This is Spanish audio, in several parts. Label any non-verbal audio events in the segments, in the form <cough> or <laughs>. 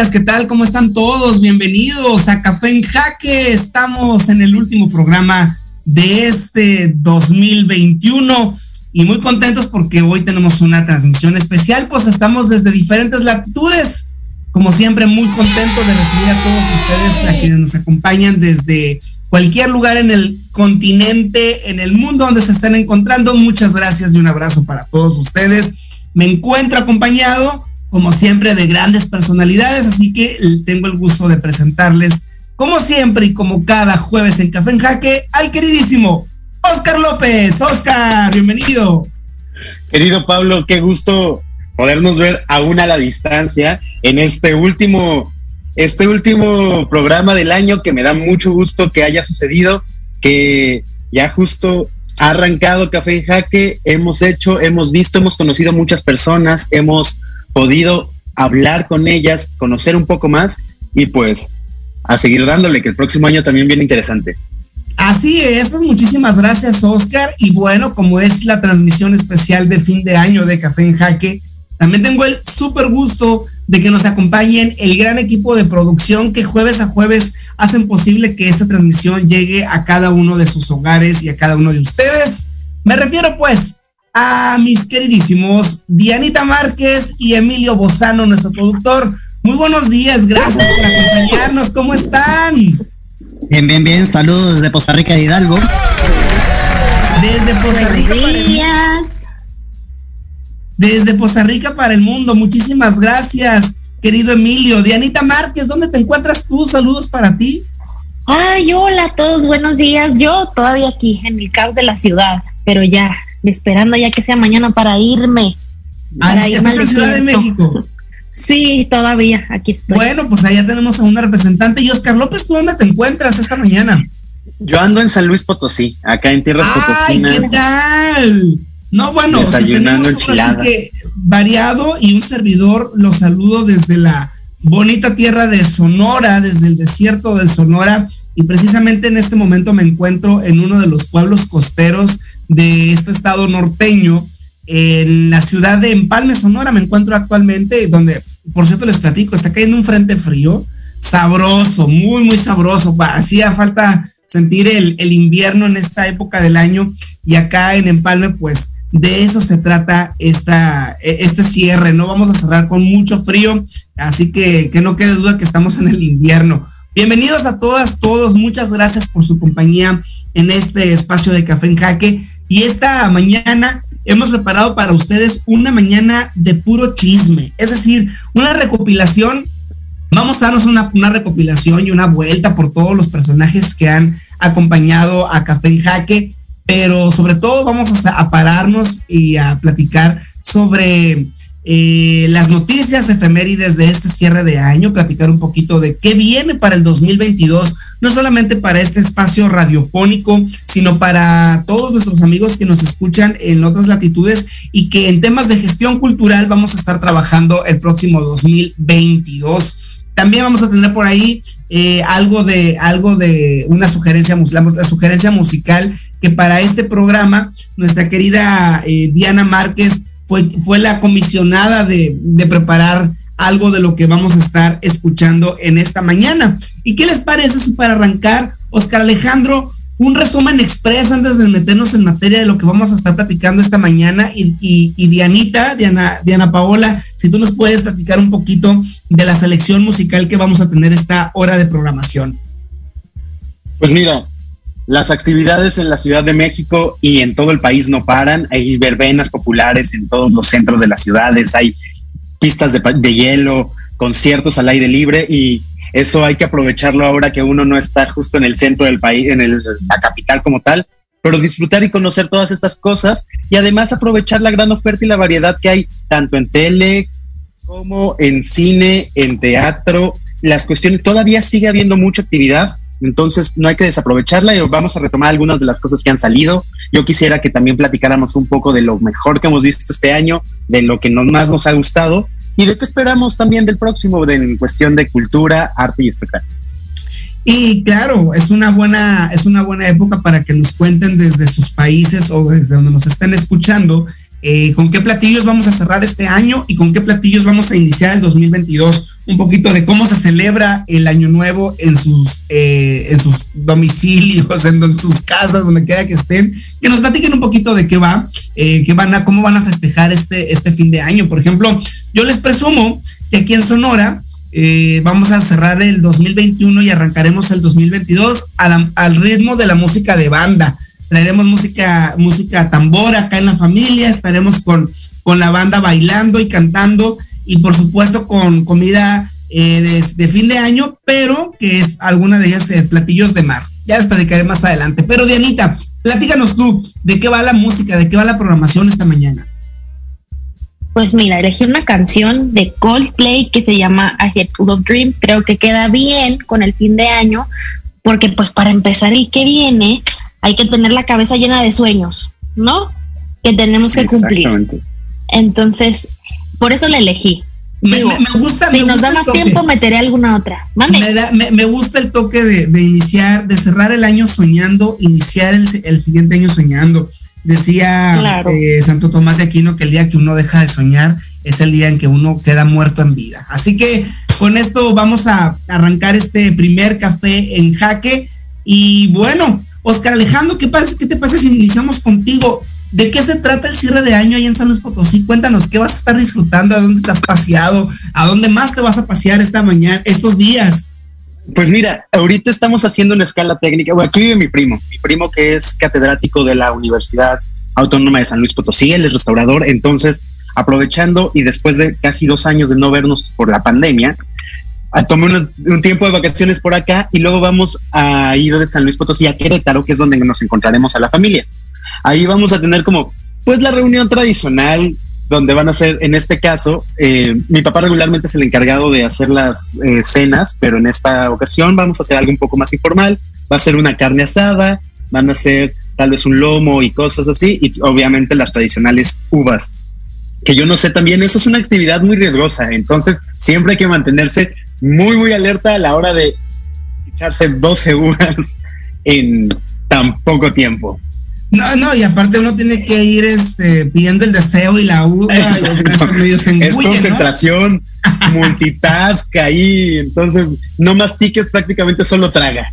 Días, ¿qué tal? ¿Cómo están todos? Bienvenidos a Café en Jaque. Estamos en el último programa de este 2021 y muy contentos porque hoy tenemos una transmisión especial, pues estamos desde diferentes latitudes. Como siempre, muy contentos de recibir a todos ustedes, a quienes nos acompañan desde cualquier lugar en el continente, en el mundo donde se estén encontrando. Muchas gracias y un abrazo para todos ustedes. Me encuentro acompañado como siempre, de grandes personalidades, así que tengo el gusto de presentarles, como siempre y como cada jueves en Café en Jaque, al queridísimo Oscar López. Oscar, bienvenido. Querido Pablo, qué gusto podernos ver aún a la distancia en este último, este último programa del año que me da mucho gusto que haya sucedido, que ya justo ha arrancado Café en Jaque, hemos hecho, hemos visto, hemos conocido muchas personas, hemos podido hablar con ellas, conocer un poco más y pues a seguir dándole, que el próximo año también viene interesante. Así es, pues muchísimas gracias Oscar y bueno, como es la transmisión especial de fin de año de Café en Jaque, también tengo el súper gusto de que nos acompañen el gran equipo de producción que jueves a jueves hacen posible que esta transmisión llegue a cada uno de sus hogares y a cada uno de ustedes. Me refiero pues a mis queridísimos Dianita Márquez y Emilio Bozano, nuestro productor. Muy buenos días, gracias por acompañarnos. ¿Cómo están? Bien, bien, bien. Saludos desde Poza Rica de Hidalgo. Desde Poza Rica. Buenos días. Desde Poza Rica para el mundo. Muchísimas gracias, querido Emilio. Dianita Márquez, ¿dónde te encuentras tú? Saludos para ti. Ay, hola a todos, buenos días. Yo todavía aquí, en el caos de la ciudad, pero ya esperando ya que sea mañana para irme. Para irme en Ciudad de México? Sí, todavía, aquí estoy. Bueno, pues allá tenemos a una representante. Y Oscar López, ¿tú dónde te encuentras esta mañana? Yo ando en San Luis Potosí, acá en Tierras Ay, ¿qué tal? No, bueno, desayunando o sea, que variado y un servidor los saludo desde la bonita tierra de Sonora, desde el desierto del Sonora, y precisamente en este momento me encuentro en uno de los pueblos costeros de este estado norteño, en la ciudad de Empalme, Sonora, me encuentro actualmente, donde, por cierto, les platico, está cayendo un frente frío, sabroso, muy, muy sabroso. Hacía falta sentir el, el, invierno en esta época del año y acá en Empalme, pues de eso se trata esta, este cierre, ¿no? Vamos a cerrar con mucho frío, así que que no quede duda que estamos en el invierno. Bienvenidos a todas, todos, muchas gracias por su compañía en este espacio de Café en Jaque. Y esta mañana hemos preparado para ustedes una mañana de puro chisme, es decir, una recopilación. Vamos a darnos una, recopilación y una vuelta por todos los personajes que han acompañado a Café en Jaque, pero sobre todo vamos a pararnos y a platicar sobre eh, las noticias efemérides de este cierre de año, platicar un poquito de qué viene para el 2022, no solamente para este espacio radiofónico, sino para todos nuestros amigos que nos escuchan en otras latitudes y que en temas de gestión cultural vamos a estar trabajando el próximo 2022. También vamos a tener por ahí eh, algo de algo de una sugerencia, la, la, sugerencia musical que para este programa nuestra querida eh, Diana Márquez fue, fue la comisionada de, de, preparar algo de lo que vamos a estar escuchando en esta mañana. ¿Y qué les parece si para arrancar, Oscar Alejandro, un resumen express antes de meternos en materia de lo que vamos a estar platicando esta mañana? Y, y, Dianita, Diana, Diana Paola, si tú nos puedes platicar un poquito de la selección musical que vamos a tener esta hora de programación. Pues mira, las actividades en la Ciudad de México y en todo el país no paran. Hay verbenas populares en todos los centros de las ciudades, hay pistas de, hielo, conciertos al aire libre y eso hay que aprovecharlo ahora que uno no está justo en el centro del país, en la capital como tal, pero disfrutar y conocer todas estas cosas y además aprovechar la gran oferta y la variedad que hay tanto en tele como en cine, en teatro. Las cuestiones, todavía sigue habiendo mucha actividad entonces no hay que desaprovecharla y vamos a retomar algunas de las cosas que han salido. Yo quisiera que también platicáramos un poco de lo mejor que hemos visto este año, de lo que más nos ha gustado y de qué esperamos también del próximo en cuestión de cultura, arte y espectáculos. Y claro, es una buena, es una buena época para que nos cuenten desde sus países o desde donde nos estén escuchando eh, con qué platillos vamos a cerrar este año y con qué platillos vamos a iniciar el 2022. Un poquito de cómo se celebra el año nuevo en sus, eh, en sus domicilios, <laughs> en, sus casas, donde quiera que estén. Que nos platiquen un poquito de qué va, eh, qué van a, cómo van a festejar este, este fin de año. Por ejemplo, yo les presumo que aquí en Sonora vamos a cerrar el 2021 y arrancaremos el 2022 al ritmo de la música de banda traeremos música, música tambor acá en la familia, estaremos con, con la banda bailando y cantando y por supuesto con comida eh, de, fin de año, pero que es alguna de ellas eh, platillos de mar. Ya les platicaré más adelante. Pero Dianita, platícanos tú, ¿de qué va la música, de qué va la programación esta mañana? Pues mira, elegí una canción de Coldplay que se llama A Head Full of Dreams. Creo que queda bien con el fin de año, porque pues para empezar el que viene, hay que tener la cabeza llena de sueños, ¿no? Que tenemos que cumplir. Entonces, por eso la elegí. Me, gusta. Si nos da más tiempo, meteré alguna otra. Me, gusta el toque de, iniciar, de cerrar el año soñando, iniciar el, siguiente año soñando. Decía eh, Santo Tomás de Aquino que el día que uno deja de soñar es el día en que uno queda muerto en vida. Así que con esto vamos a arrancar este primer café en jaque. Y bueno, Oscar Alejandro, ¿qué, pasa, ¿qué te pasa si iniciamos contigo? ¿De qué se trata el cierre de año ahí en San Luis Potosí? Cuéntanos, ¿qué vas a estar disfrutando? ¿A dónde te has paseado? ¿A dónde más te vas a pasear esta mañana, estos días? Pues mira, ahorita estamos haciendo una escala técnica. Bueno, aquí vive mi primo, mi primo que es catedrático de la Universidad Autónoma de San Luis Potosí, él es restaurador, entonces aprovechando y después de casi dos años de no vernos por la pandemia, a tomar un, tiempo de vacaciones por acá y luego vamos a ir de San Luis Potosí a Querétaro, que es donde nos encontraremos a la familia. Ahí vamos a tener como, pues la reunión tradicional, donde van a ser, en este caso, eh, mi papá regularmente es el encargado de hacer las eh, cenas, pero en esta ocasión vamos a hacer algo un poco más informal. Va a ser una carne asada, van a ser tal vez un lomo y cosas así, y obviamente las tradicionales uvas que yo no sé también, eso es una actividad muy riesgosa, entonces siempre hay que mantenerse muy, muy alerta a la hora de echarse 12 horas en tan poco tiempo. No, no, y aparte uno tiene que ir este, pidiendo el deseo y la uva. es concentración, <laughs> multitask ahí, entonces no mastiques, prácticamente solo traga.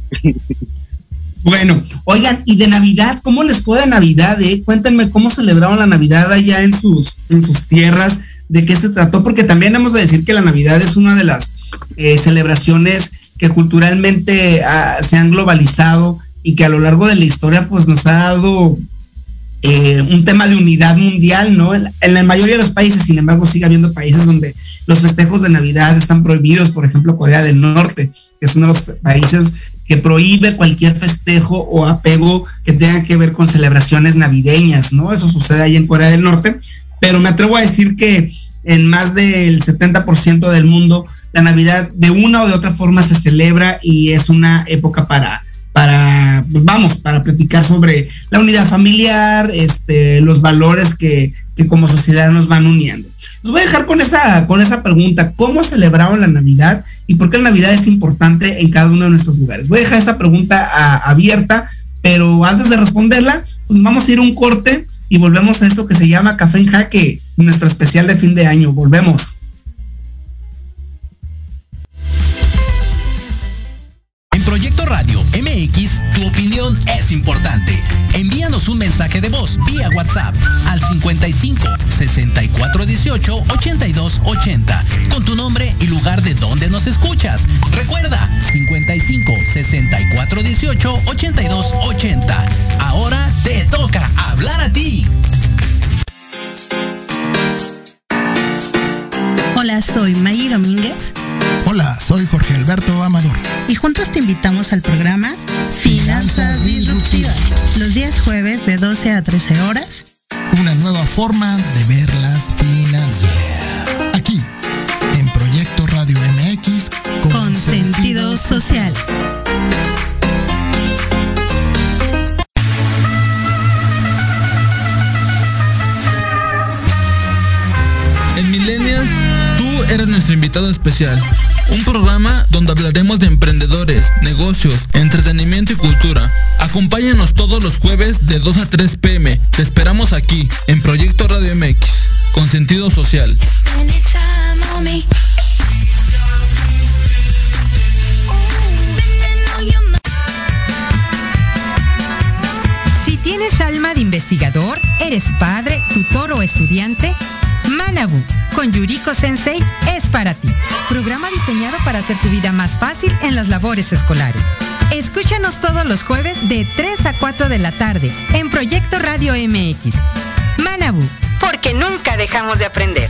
Bueno, oigan, y de Navidad, ¿cómo les fue de Navidad? Eh? Cuéntenme cómo celebraron la Navidad allá en sus, en sus tierras, de qué se trató, porque también hemos de decir que la Navidad es una de las eh, celebraciones que culturalmente ah, se han globalizado y que a lo largo de la historia pues nos ha dado eh, un tema de unidad mundial, ¿no? En, la mayoría de los países, sin embargo, sigue habiendo países donde los festejos de Navidad están prohibidos, por ejemplo, Corea del Norte, que es uno de los países que prohíbe cualquier festejo o apego que tenga que ver con celebraciones navideñas, ¿no? Eso sucede ahí en Corea del Norte, pero me atrevo a decir que en más del 70% del mundo la Navidad de una o de otra forma se celebra y es una época para, para pues vamos, para platicar sobre la unidad familiar, este, los valores que, que como sociedad nos van uniendo. Los voy a dejar con esa, con esa pregunta, ¿cómo celebraron la Navidad y por qué la Navidad es importante en cada uno de nuestros lugares? Voy a dejar esa pregunta abierta, pero antes de responderla, pues vamos a ir un corte y volvemos a esto que se llama Café en Jaque, nuestro especial de fin de año. Volvemos. Proyecto Radio MX, tu opinión es importante. Envíanos un mensaje de voz vía WhatsApp al 55 55-6418-8280 con tu nombre y lugar de donde nos escuchas. Recuerda, 55-6418-8280. 13 horas. Una nueva forma de ver las finanzas. Aquí, en Proyecto Radio MX con, sentido social. En Millennials, tú eres nuestro invitado especial. Un programa donde hablaremos de emprendedores, negocios, entretenimiento y cultura. Acompáñanos todos los jueves de 2 a 3 pm. Te esperamos aquí, en Proyecto Radio MX, con sentido social. Si tienes alma de investigador, eres padre, tutor o estudiante, Manabu con Yuriko Sensei es para ti. Programa diseñado para hacer tu vida más fácil en las labores escolares. Escúchanos todos los jueves de 3 a 4 de la tarde en Proyecto Radio MX. Manabu, porque nunca dejamos de aprender.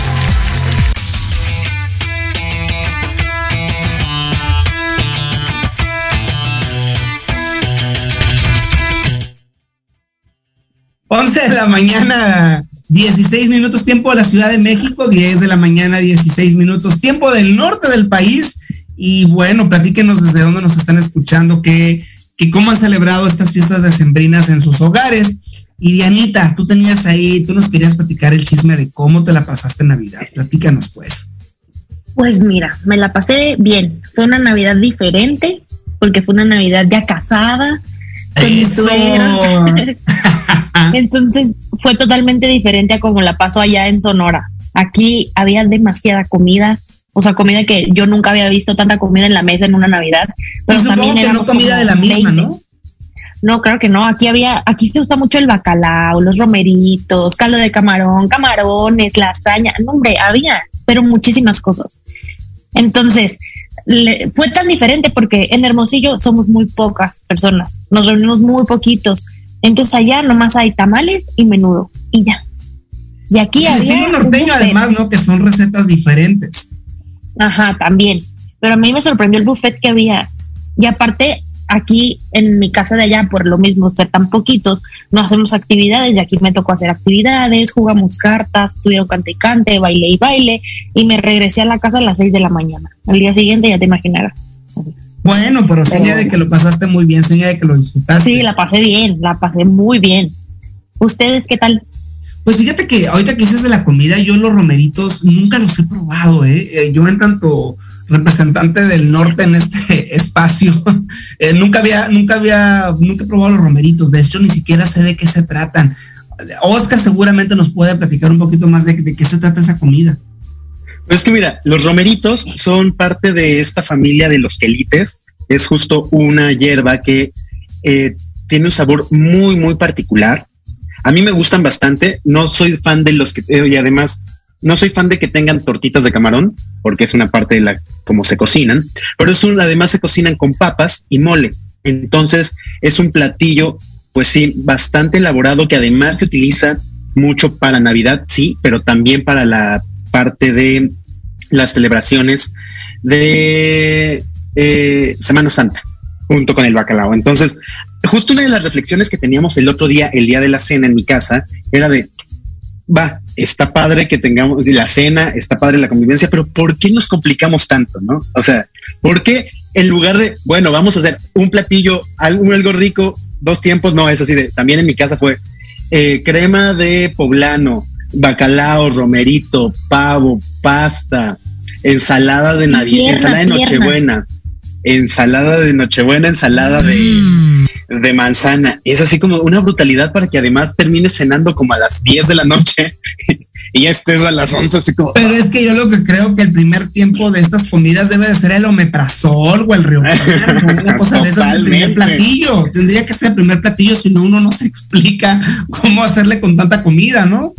Once de la mañana, 16 minutos tiempo de la Ciudad de México, 10 de la mañana, 16 minutos tiempo del norte del país. Y bueno, platíquenos desde dónde nos están escuchando, que, que cómo han celebrado estas fiestas decembrinas en sus hogares. Y Dianita, tú tenías ahí, tú nos querías platicar el chisme de cómo te la pasaste en Navidad. Platícanos pues. Pues mira, me la pasé bien. Fue una Navidad diferente, porque fue una Navidad ya casada, con mis suegros. <laughs> Entonces fue totalmente diferente a como la pasó allá en Sonora. Aquí había demasiada comida, o sea, comida que yo nunca había visto tanta comida en la mesa en una Navidad. Pero y también que no comida de la misma, 20. ¿no? No, claro que no. Aquí había, aquí se usa mucho el bacalao, los romeritos, caldo de camarón, camarones, lasaña. No, hombre, había, pero muchísimas cosas. Entonces, le, fue tan diferente porque en Hermosillo somos muy pocas personas, nos reunimos muy poquitos. Entonces allá nomás hay tamales y menudo y ya. Y aquí el estilo norteño además, ¿no? Que son recetas diferentes. Ajá, también. Pero a mí me sorprendió el buffet que había. Y aparte, aquí en mi casa de allá, por lo mismo ser tan poquitos, no hacemos actividades y aquí me tocó hacer actividades, jugamos cartas, estuvieron cante y cante, baile y baile y me regresé a la casa a las seis de la mañana. Al día siguiente ya te imaginarás. Bueno, pero seña de que lo pasaste muy bien, seña de que lo disfrutaste. Sí, la pasé bien, la pasé muy bien. ¿Ustedes qué tal? Pues fíjate que ahorita que dices de la comida, yo los romeritos nunca los he probado, ¿eh? eh yo en tanto representante del norte en este <laughs> espacio, <laughs> eh, nunca había, nunca había, nunca he probado los romeritos, de hecho ni siquiera sé de qué se tratan. Oscar seguramente nos puede platicar un poquito más de, qué se trata esa comida. Pues que mira, los romeritos son parte de esta familia de los quelites. Es justo una hierba que eh, tiene un sabor muy, muy particular. A mí me gustan bastante. No soy fan de los que, eh, y además, no soy fan de que tengan tortitas de camarón, porque es una parte de la cómo se cocinan, pero es un, además se cocinan con papas y mole. Entonces, es un platillo, pues sí, bastante elaborado que además se utiliza mucho para Navidad, sí, pero también para la parte de las celebraciones de eh, Semana Santa junto con el bacalao. Entonces, justo una de las reflexiones que teníamos el otro día, el día de la cena en mi casa, era de, va, está padre que tengamos la cena, está padre la convivencia, pero ¿por qué nos complicamos tanto, no? O sea, ¿por qué en lugar de, bueno, vamos a hacer un platillo, algo, algo rico, dos tiempos, no, es así de, también en mi casa fue eh, crema de poblano, bacalao, romerito, pavo, pasta, ensalada de Navidad, ensalada de Nochebuena, ensalada de Nochebuena, ensalada de, mm. De manzana. Es así como una brutalidad para que además termines cenando como a las 10 de la noche <laughs> y ya estés a las 11 así como... Pero es que yo lo que creo que el primer tiempo de estas comidas debe de ser el omeprazol o el río. una cosa de esas, el primer platillo. Tendría que ser el primer platillo, si no uno no se explica cómo hacerle con tanta comida, ¿no?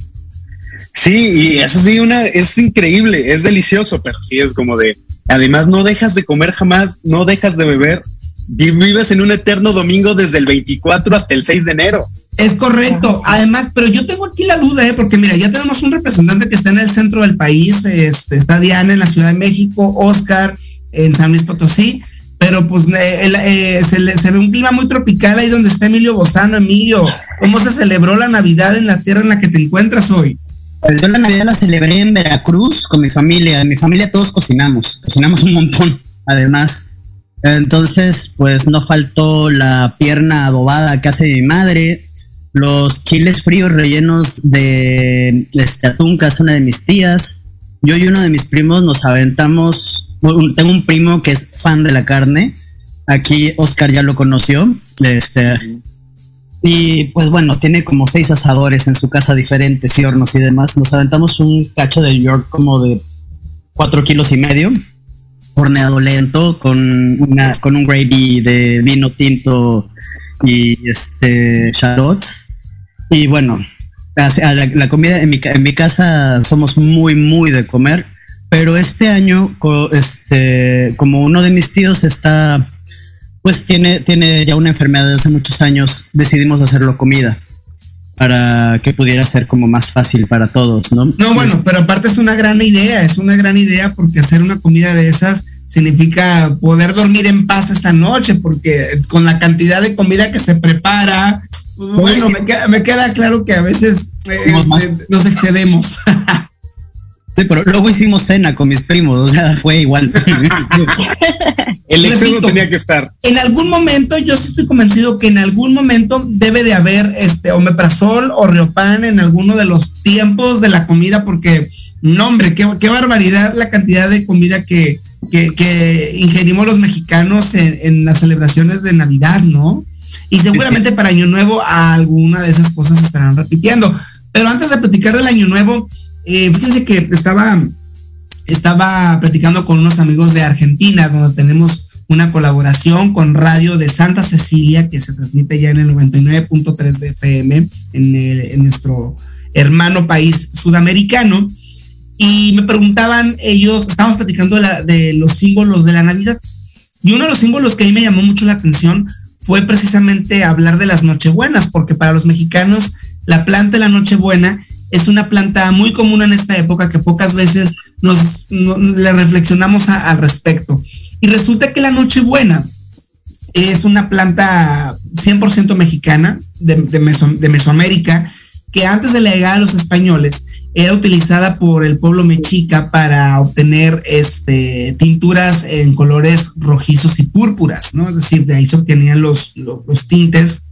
Sí, y eso sí, una, es increíble, es delicioso, pero sí es como de, además no dejas de comer jamás, no dejas de beber, vives en un eterno domingo desde el 24 hasta el 6 de enero. Es correcto. Además, pero yo tengo aquí la duda, ¿eh? porque mira, ya tenemos un representante que está en el centro del país, este, está Diana en la Ciudad de México, Oscar en San Luis Potosí, pero pues eh, eh, se, se, ve un clima muy tropical ahí donde está Emilio Bozano. Emilio, ¿cómo se celebró la Navidad en la tierra en la que te encuentras hoy? Yo la Navidad la celebré en Veracruz con mi familia. En mi familia todos cocinamos, cocinamos un montón, además. Entonces, pues no faltó la pierna adobada que hace mi madre, los chiles fríos rellenos de este, atún que hace una de mis tías. Yo y uno de mis primos nos aventamos. Tengo un primo que es fan de la carne. Aquí Oscar ya lo conoció. Este, y pues bueno, tiene como seis asadores en su casa diferentes y hornos y demás. Nos aventamos un cacho de York como de cuatro kilos y medio horneado lento con una con un gravy de vino tinto y este shallots. Y bueno la, comida en mi, en mi casa somos muy muy de comer pero este año este como uno de mis tíos está pues tiene tiene ya una enfermedad de hace muchos años decidimos hacerlo comida para que pudiera ser como más fácil para todos, ¿no? No, bueno, pero aparte es una gran idea, es una gran idea porque hacer una comida de esas significa poder dormir en paz esa noche, porque con la cantidad de comida que se prepara, pues, bueno, me queda, claro que a veces este, nos excedemos. <laughs> Sí, pero luego hicimos cena con mis primos, o sea, fue igual. <laughs> El exceso tenía que estar. En algún momento, yo sí estoy convencido que en algún momento debe de haber este omeprazol o riopan en alguno de los tiempos de la comida, porque, no, hombre, qué, qué barbaridad la cantidad de comida que, que, ingerimos los mexicanos en, las celebraciones de Navidad, ¿no? Y seguramente para Año Nuevo alguna de esas cosas estarán repitiendo. Pero antes de platicar del Año Nuevo, eh, fíjense que estaba, estaba platicando con unos amigos de Argentina, donde tenemos una colaboración con Radio de Santa Cecilia, que se transmite ya en el 99.3 de FM, en, en nuestro hermano país sudamericano y me preguntaban ellos, estábamos platicando de, los símbolos de la Navidad. Y uno de los símbolos que a mí me llamó mucho la atención fue precisamente hablar de las Nochebuenas, porque para los mexicanos la planta de la Nochebuena es una planta muy común en esta época que pocas veces nos, le reflexionamos al respecto. Y resulta que la Nochebuena es una planta 100% mexicana de, de Mesoamérica que antes de la llegada de los españoles era utilizada por el pueblo mexica para obtener este, tinturas en colores rojizos y púrpuras, ¿no? Es decir, de ahí se obtenían los, los, tintes.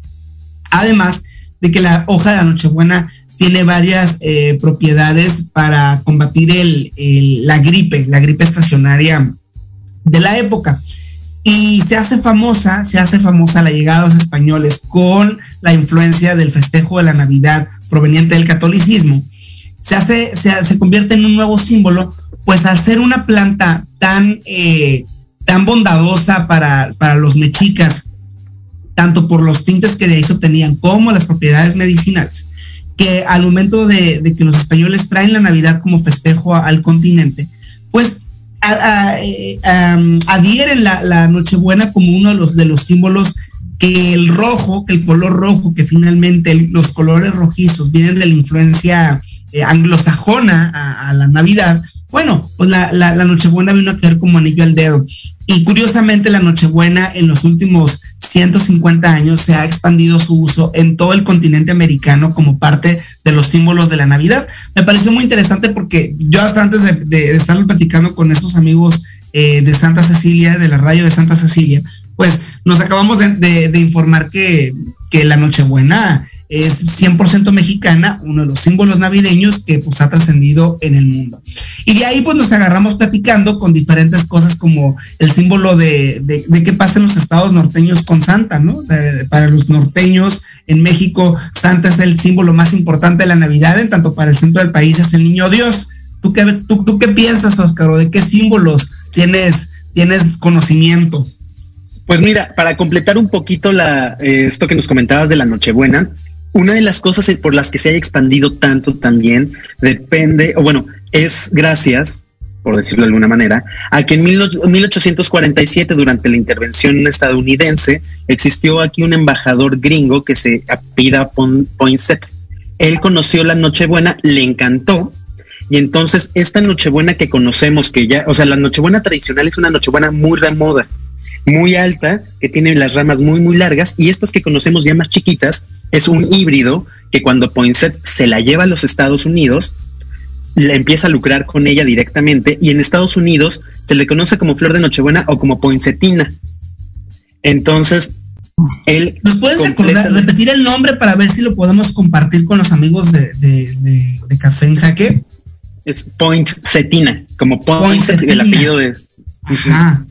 Además de que la hoja de la Nochebuena tiene varias eh, propiedades para combatir la gripe, la gripe estacionaria de la época. Y se hace famosa, se hace famosa la llegada de los españoles con la influencia del festejo de la Navidad proveniente del catolicismo se hace, se, convierte en un nuevo símbolo, pues al ser una planta tan, eh, tan bondadosa para, los mexicas, tanto por los tintes que de ahí se obtenían como las propiedades medicinales, que al momento de, que los españoles traen la Navidad como festejo al continente, pues eh, adhieren la, la, Nochebuena como uno de los, de los símbolos que el rojo, que el color rojo, que finalmente los colores rojizos vienen de la influencia eh, anglosajona a, la Navidad, bueno, pues la, la, Nochebuena vino a quedar como anillo al dedo. Y curiosamente la Nochebuena en los últimos 150 años se ha expandido su uso en todo el continente americano como parte de los símbolos de la Navidad. Me pareció muy interesante porque yo hasta antes de, estar platicando con esos amigos eh, de Santa Cecilia, de la radio de Santa Cecilia, pues nos acabamos de, informar que, que la Nochebuena es 100% mexicana, uno de los símbolos navideños que pues ha trascendido en el mundo. Y de ahí pues nos agarramos platicando con diferentes cosas como el símbolo de, de, qué pasa en los estados norteños con Santa, ¿no? O sea, para los norteños en México, Santa es el símbolo más importante de la Navidad, en tanto para el centro del país es el niño Dios. ¿Tú qué, tú, qué piensas, Oscar, o de qué símbolos tienes, tienes conocimiento? Pues mira, para completar un poquito la, eh, esto que nos comentabas de la Nochebuena, una de las cosas por las que se haya expandido tanto también depende, o bueno, es gracias, por decirlo de alguna manera, a que en 1847, durante la intervención estadounidense, existió aquí un embajador gringo que se apida Poinsett. Él conoció la Nochebuena, le encantó, y entonces esta Nochebuena que conocemos, que ya, o sea, la Nochebuena tradicional es una Nochebuena muy de moda, muy alta, que tiene las ramas muy, muy largas, y estas que conocemos ya más chiquitas, es un híbrido que cuando Poinsett se la lleva a los Estados Unidos, le empieza a lucrar con ella directamente, y en Estados Unidos se le conoce como flor de Nochebuena o como poinsettina. Entonces, él... ¿Nos puedes repetir el nombre para ver si lo podemos compartir con los amigos de, de, Café en Jaque? Es Poinsettina, como Poinsettina, el apellido de... Ajá.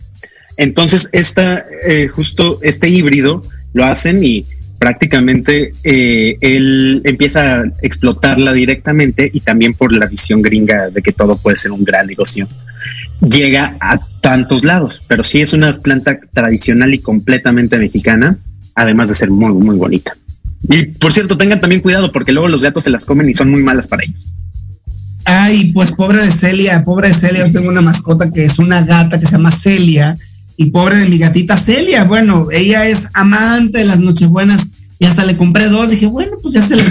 Entonces, esta, eh, justo este híbrido lo hacen y prácticamente eh, él empieza a explotarla directamente y también por la visión gringa de que todo puede ser un gran negocio. Llega a tantos lados, pero sí es una planta tradicional y completamente mexicana, además de ser muy, muy bonita. Y por cierto, tengan también cuidado porque luego los gatos se las comen y son muy malas para ellos. Ay, pues pobre de Celia, pobre de Celia, yo tengo una mascota que es una gata que se llama Celia y pobre de mi gatita Celia, bueno, ella es amante de las Nochebuenas y hasta le compré dos. Dije, bueno, pues ya se las,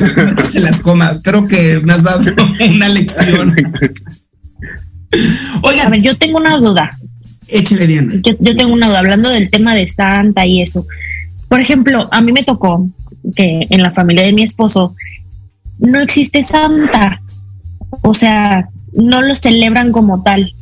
se las coma. Creo que me has dado <laughs> una lección. Oiga. A ver, yo tengo una duda. Échale, Diana. Yo, yo tengo una duda, hablando del tema de Santa y eso. Por ejemplo, a mí me tocó que en la familia de mi esposo no existe Santa. O sea, no lo celebran como tal.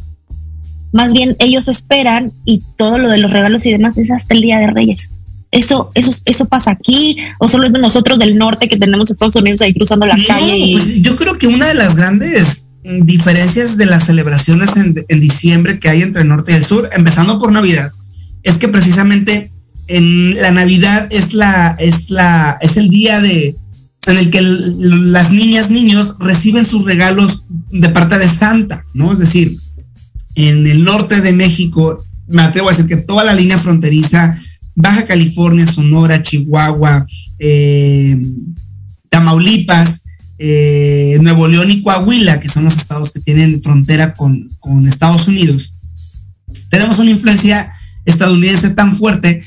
Más bien ellos esperan y todo lo de los regalos y demás es hasta el Día de Reyes. Eso, eso, eso pasa aquí, o solo es de nosotros del norte que tenemos Estados Unidos ahí cruzando la calle. Pues yo creo que una de las grandes diferencias de las celebraciones en, diciembre que hay entre el norte y el sur, empezando por Navidad, es que precisamente en la Navidad es la, es la, es el día de en el que las niñas, niños reciben sus regalos de parte de Santa, ¿no? Es decir, en el norte de México, me atrevo a decir que toda la línea fronteriza, Baja California, Sonora, Chihuahua, eh, Tamaulipas, eh, Nuevo León y Coahuila, que son los estados que tienen frontera con, Estados Unidos, tenemos una influencia estadounidense tan fuerte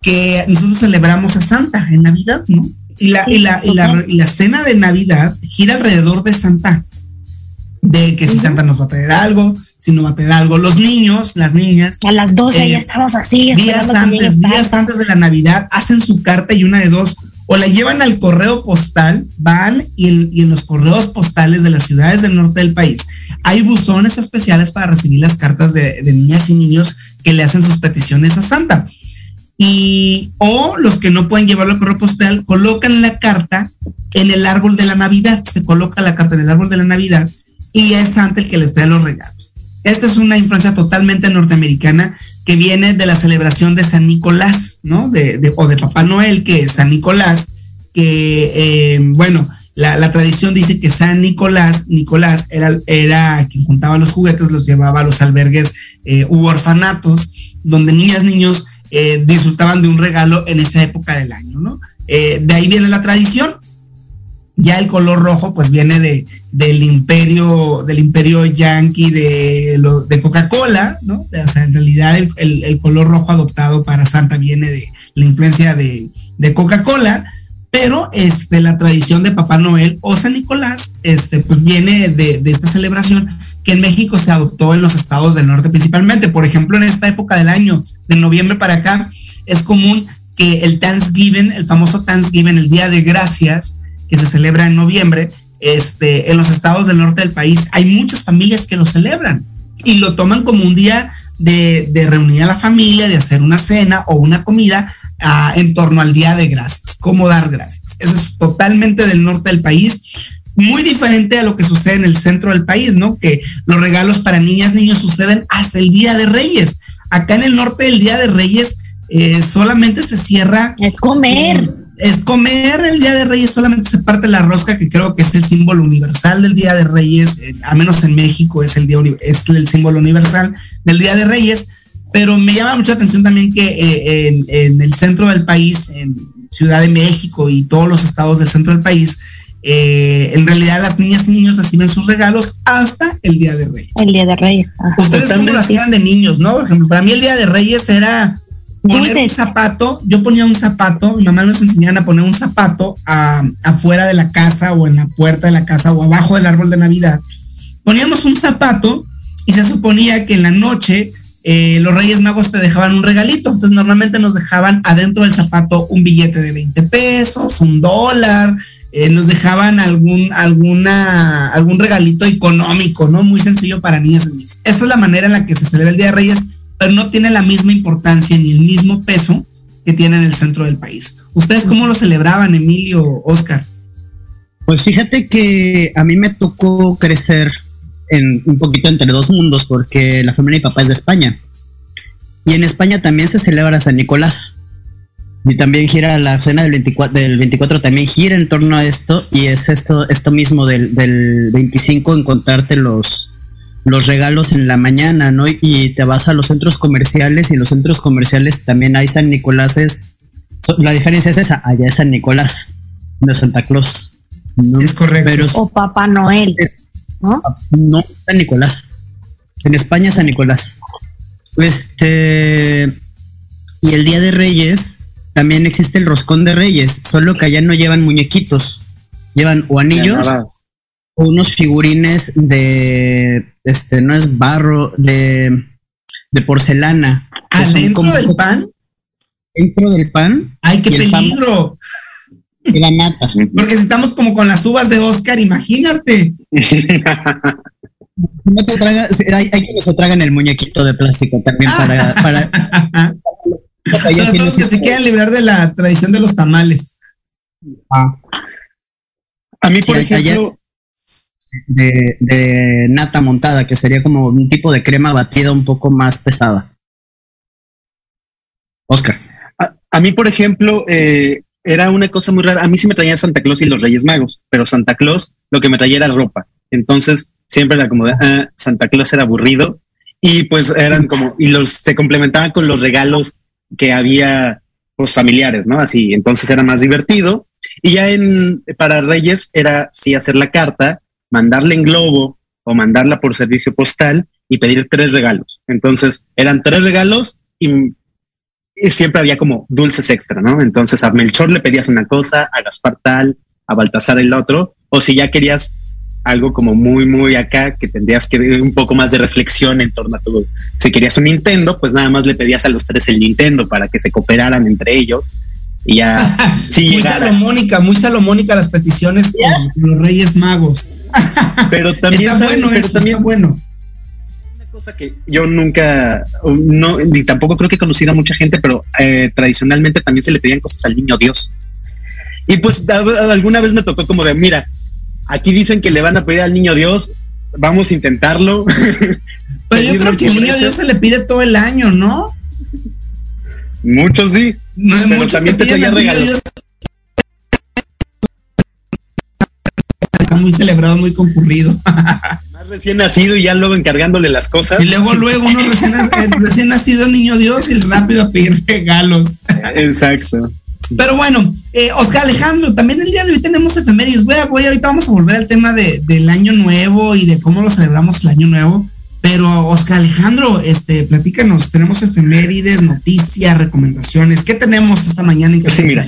que nosotros celebramos a Santa en Navidad, ¿no? Y la, y la, y la, y la cena de Navidad gira alrededor de Santa, de que si Santa nos va a traer algo, si no va a tener algo. Los niños, las niñas. A las 12 ya eh, estamos así. Días antes, días antes de la Navidad, hacen su carta y una de dos. O la llevan al correo postal, van y en, los correos postales de las ciudades del norte del país hay buzones especiales para recibir las cartas de, de niñas y niños que le hacen sus peticiones a Santa. Y, o los que no pueden llevarlo al correo postal, colocan la carta en el árbol de la Navidad. Se coloca la carta en el árbol de la Navidad y es Santa el que les trae los regalos. Esta es una influencia totalmente norteamericana que viene de la celebración de San Nicolás, ¿no? De, o de Papá Noel, que es San Nicolás, que, eh, bueno, la, tradición dice que San Nicolás, Nicolás era, era quien juntaba los juguetes, los llevaba a los albergues eh, u orfanatos, donde niñas, niños eh, disfrutaban de un regalo en esa época del año, ¿no? de ahí viene la tradición. Ya el color rojo, pues viene de, del imperio, del imperio yankee de, de Coca-Cola, ¿no? O sea, en realidad el, color rojo adoptado para Santa viene de la influencia de, Coca-Cola, pero este, la tradición de Papá Noel o San Nicolás, este, pues viene de, de esta celebración que en México se adoptó en los estados del norte principalmente. Por ejemplo, en esta época del año, de noviembre para acá, es común que el Thanksgiving, el famoso Thanksgiving, el Día de Gracias, que se celebra en noviembre, este, en los estados del norte del país hay muchas familias que lo celebran y lo toman como un día de, reunir a la familia, de hacer una cena o una comida ah, en torno al Día de Gracias, cómo dar gracias. Eso es totalmente del norte del país, muy diferente a lo que sucede en el centro del país, ¿no? Que los regalos para niñas, niños suceden hasta el Día de Reyes. Acá en el norte el Día de Reyes eh, solamente se cierra. Es comer. Es comer el Día de Reyes, solamente se parte la rosca, que creo que es el símbolo universal del Día de Reyes, eh, a menos en México es el, día, es el símbolo universal del Día de Reyes, pero me llama mucha atención también que eh, en, en, el centro del país, en Ciudad de México y todos los estados del centro del país, eh, en realidad las niñas y niños reciben sus regalos hasta el Día de Reyes. El Día de Reyes. Ustedes cómo lo hacían de niños, ¿no? Por ejemplo, para mí el Día de Reyes era poner un zapato, yo ponía un zapato, mi mamá nos enseñaban a poner un zapato afuera de la casa o en la puerta de la casa o abajo del árbol de Navidad. Poníamos un zapato y se suponía que en la noche eh, los Reyes Magos te dejaban un regalito. Entonces normalmente nos dejaban adentro del zapato un billete de 20 pesos, un dólar, eh, nos dejaban algún, alguna, algún regalito económico, ¿no? Muy sencillo para niñas y niños. Esa es la manera en la que se celebra el Día de Reyes, pero no tiene la misma importancia ni el mismo peso que tiene en el centro del país. ¿Ustedes cómo lo celebraban, Emilio, Oscar? Pues fíjate que a mí me tocó crecer en un poquito entre dos mundos porque la familia de mi papá es de España. Y en España también se celebra San Nicolás. Y también gira la cena del 24, del 24 también gira en torno a esto y es esto esto mismo del, del 25 encontrarte los los regalos en la mañana, ¿no? Y te vas a los centros comerciales y los centros comerciales también hay San Nicolás es la diferencia es esa, allá es San Nicolás, no Santa Claus. ¿no? Es correcto. o Papá Noel. ¿no? No, San Nicolás. En España San Nicolás. Este y el Día de Reyes también existe el roscón de reyes, solo que allá no llevan muñequitos, llevan o anillos unos figurines de, este, no es barro, de, de porcelana. ¿Adentro del pan? Dentro del pan. ¡Ay, qué peligro! Y la nata. <laughs> Porque si estamos como con las uvas de Oscar, imagínate. <laughs> No te traga, hay, hay quienes se tragan el muñequito de plástico también para, <laughs> para Sobre todo que se quieran librar de la tradición de los tamales. Ah. A mí, por ejemplo. De, nata montada, que sería como un tipo de crema batida un poco más pesada. Oscar. A, mí, por ejemplo, eh, era una cosa muy rara. A mí sí me traían Santa Claus y los Reyes Magos, pero Santa Claus lo que me traía era ropa. Entonces siempre era como de, ah, Santa Claus era aburrido y pues eran como, y los se complementaban con los regalos que había pues familiares, ¿no? Así, entonces era más divertido. Y ya en para Reyes era sí hacer la carta, mandarla en globo o mandarla por servicio postal y pedir tres regalos. Entonces eran tres regalos y, siempre había como dulces extra, ¿no? Entonces a Melchor le pedías una cosa, a Gaspar tal, a Baltasar el otro, o si ya querías algo como muy, muy acá, que tendrías que un poco más de reflexión en torno a todo. Si querías un Nintendo, pues nada más le pedías a los tres el Nintendo para que se cooperaran entre ellos. Y ya. <laughs> muy salomónica, muy salomónica las peticiones con los Reyes Magos. <laughs> pero también. está bueno, pero también, bueno. Una cosa que yo nunca, no, ni tampoco creo que conociera mucha gente, pero eh, tradicionalmente también se le pedían cosas al niño Dios. Y pues alguna vez me tocó como de, mira, Aquí dicen que le van a pedir al niño Dios. Vamos a intentarlo. <laughs> Pero yo creo que el niño Dios se le pide todo el año, ¿no? Muchos sí. No es mucho también te regalos. Muy celebrado, muy concurrido. <laughs> Más recién nacido y ya luego encargándole las cosas. Y luego, luego uno recién, eh, recién nacido niño Dios y rápido a pedir regalos. Exacto. Pero bueno, eh, Oscar Alejandro, también el día de hoy tenemos efemérides. Voy, a, voy ahorita vamos a volver al tema de, del año nuevo y de cómo lo celebramos el año nuevo. Pero Oscar Alejandro, este, platícanos, tenemos efemérides, noticias, recomendaciones. ¿Qué tenemos esta mañana en Sí, mira,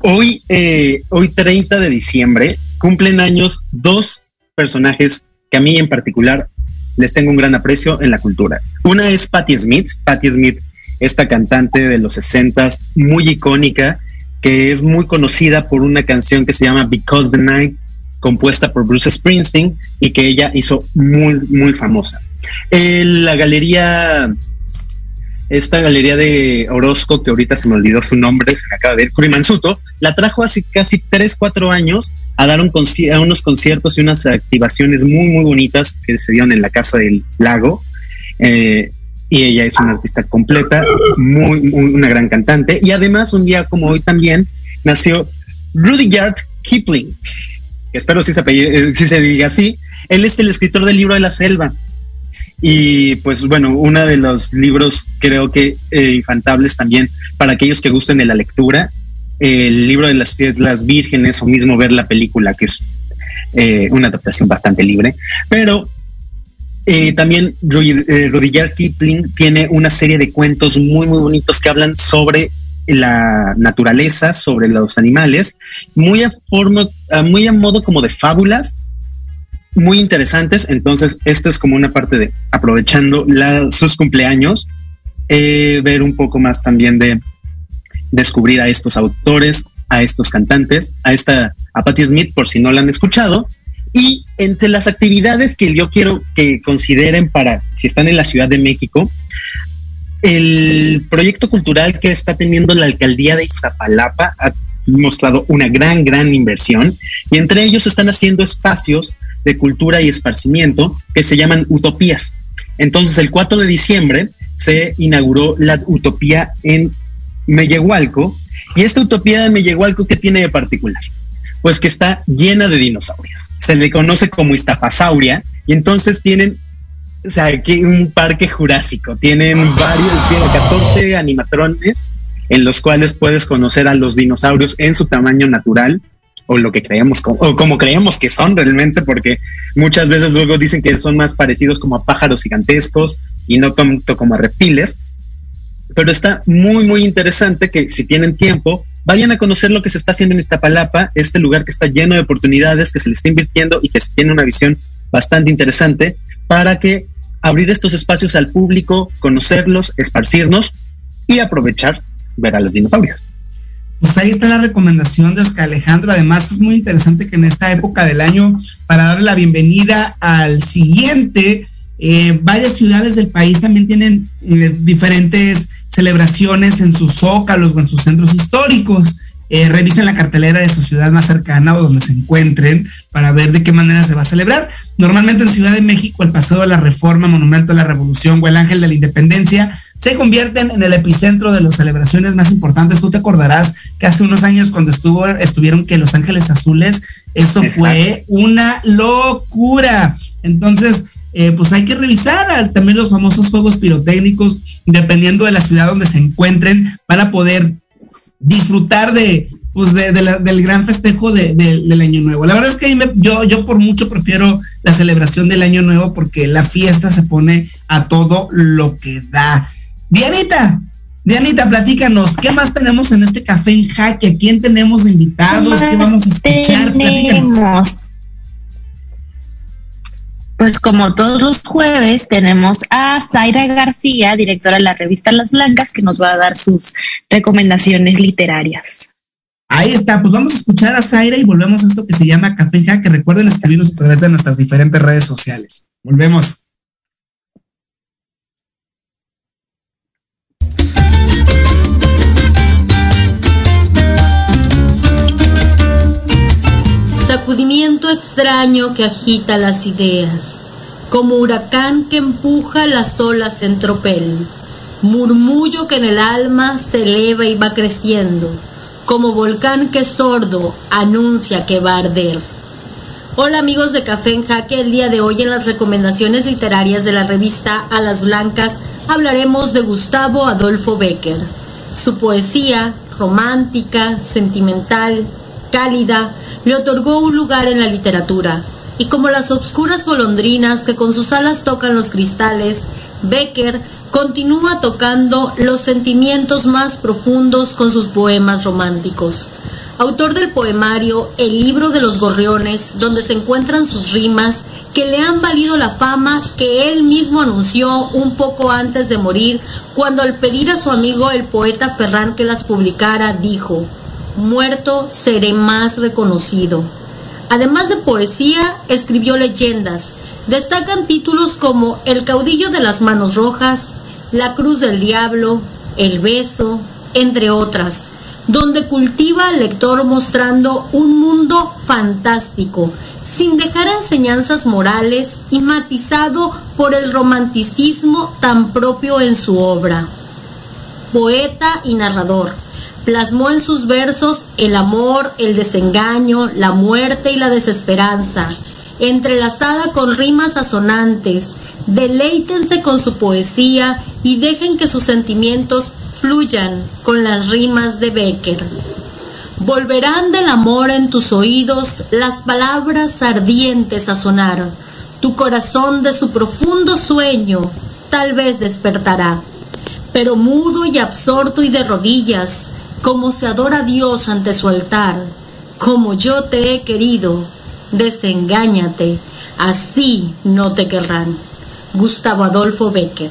hoy, eh, hoy 30 de diciembre cumplen años dos personajes que a mí en particular les tengo un gran aprecio en la cultura. Una es Patti Smith. Patti Smith, esta cantante de los 60 muy icónica, que es muy conocida por una canción que se llama Because the Night, compuesta por Bruce Springsteen y que ella hizo muy, muy famosa. la galería esta galería de Orozco, que ahorita se me olvidó su nombre, se me acaba de ir, Kurimansuto, la trajo hace casi 3, 4 años a dar unos conciertos y unas activaciones muy, muy bonitas que se dieron en la Casa del Lago. Eh, y ella es una artista completa, muy, muy, una gran cantante. Y además, un día como hoy también, nació Rudyard Kipling, espero si se, eh, si se diga así. Él es el escritor del libro de la selva. Y pues bueno, uno de los libros creo que eh, infantables también para aquellos que gusten de la lectura, el libro de las Islas Vírgenes o mismo ver la película, que es eh, una adaptación bastante libre. Pero eh, también Rudyard Kipling tiene una serie de cuentos muy, muy bonitos que hablan sobre la naturaleza, sobre los animales, muy a, forma, muy a modo como de fábulas, muy interesantes. Entonces, esto es como una parte de aprovechando sus cumpleaños, eh, ver un poco más también de descubrir a estos autores, a estos cantantes, a esta, a Patti Smith, por si no la han escuchado. Y entre las actividades que yo quiero que consideren para si están en la Ciudad de México, el proyecto cultural que está teniendo la alcaldía de Iztapalapa ha mostrado una gran, gran inversión y entre ellos están haciendo espacios de cultura y esparcimiento que se llaman utopías. Entonces, el 4 de diciembre se inauguró la utopía en Mellehualco. Y esta utopía de Mellehualco, ¿qué tiene de particular? Pues que está llena de dinosaurios. Se le conoce como Istafasauria y entonces tienen o sea, aquí un parque jurásico. Tienen varios, tiene 14 animatrones en los cuales puedes conocer a los dinosaurios en su tamaño natural o lo que creemos o como creemos que son realmente, porque muchas veces luego dicen que son más parecidos como a pájaros gigantescos y no tanto como a reptiles. Pero está muy, muy interesante que si tienen tiempo, vayan a conocer lo que se está haciendo en Iztapalapa, este lugar que está lleno de oportunidades, que se le está invirtiendo y que tiene una visión bastante interesante para que abrir estos espacios al público, conocerlos, esparcirnos y aprovechar ver a los dinosaurios pues ahí está la recomendación de Oscar Alejandro. Además, es muy interesante que en esta época del año, para darle la bienvenida al siguiente, eh, varias ciudades del país también tienen eh, diferentes celebraciones en sus zócalos o en sus centros históricos. Eh, revisen la cartelera de su ciudad más cercana o donde se encuentren para ver de qué manera se va a celebrar. Normalmente en Ciudad de México el Paseo de la Reforma, Monumento de la Revolución o el Ángel de la Independencia se convierten en el epicentro de las celebraciones más importantes. Tú te acordarás que hace unos años cuando estuvo, estuvieron que Los Ángeles Azules, eso fue una locura. Entonces, eh, pues hay que revisar también los famosos fuegos pirotécnicos, dependiendo de la ciudad donde se encuentren, para poder disfrutar de, pues del gran festejo del Año Nuevo. La verdad es que yo, yo por mucho prefiero la celebración del Año Nuevo porque la fiesta se pone a todo lo que da. Dianita, Dianita, platícanos, ¿qué más tenemos en este café en jaque? ¿A quién tenemos invitados? ¿Qué vamos a escuchar? Platícanos. Pues como todos los jueves tenemos a Zaira García, directora de la revista Las Blancas, que nos va a dar sus recomendaciones literarias. Ahí está, pues vamos a escuchar a Zaira y volvemos a esto que se llama Café en Jaque. Recuerden escribirnos a través de nuestras diferentes redes sociales. Volvemos. Sacudimiento extraño que agita las ideas, como huracán que empuja las olas en tropel, murmullo que en el alma se eleva y va creciendo, como volcán que sordo anuncia que va a arder. Hola amigos de Café en Jaque, el día de hoy en las recomendaciones literarias de la revista A las Blancas hablaremos de Gustavo Adolfo Becker. Su poesía, romántica, sentimental, cálida, le otorgó un lugar en la literatura, y como las obscuras golondrinas que con sus alas tocan los cristales, Becker continúa tocando los sentimientos más profundos con sus poemas románticos. Autor del poemario El libro de los gorriones, donde se encuentran sus rimas que le han valido la fama que él mismo anunció un poco antes de morir, cuando al pedir a su amigo el poeta Ferran que las publicara, dijo, muerto seré más reconocido. Además de poesía, escribió leyendas. Destacan títulos como El caudillo de las manos rojas, La Cruz del Diablo, El Beso, entre otras, donde cultiva al lector mostrando un mundo fantástico, sin dejar enseñanzas morales y matizado por el romanticismo tan propio en su obra. Poeta y narrador, plasmó en sus versos el amor, el desengaño, la muerte y la desesperanza, entrelazada con rimas asonantes. Deleítense con su poesía y dejen que sus sentimientos fluyan con las rimas de Becker. Volverán del amor en tus oídos las palabras ardientes a sonar. Tu corazón de su profundo sueño tal vez despertará. Pero mudo y absorto y de rodillas, como se adora a Dios ante su altar, como yo te he querido, desengáñate, así no te querrán. Gustavo Adolfo Becker.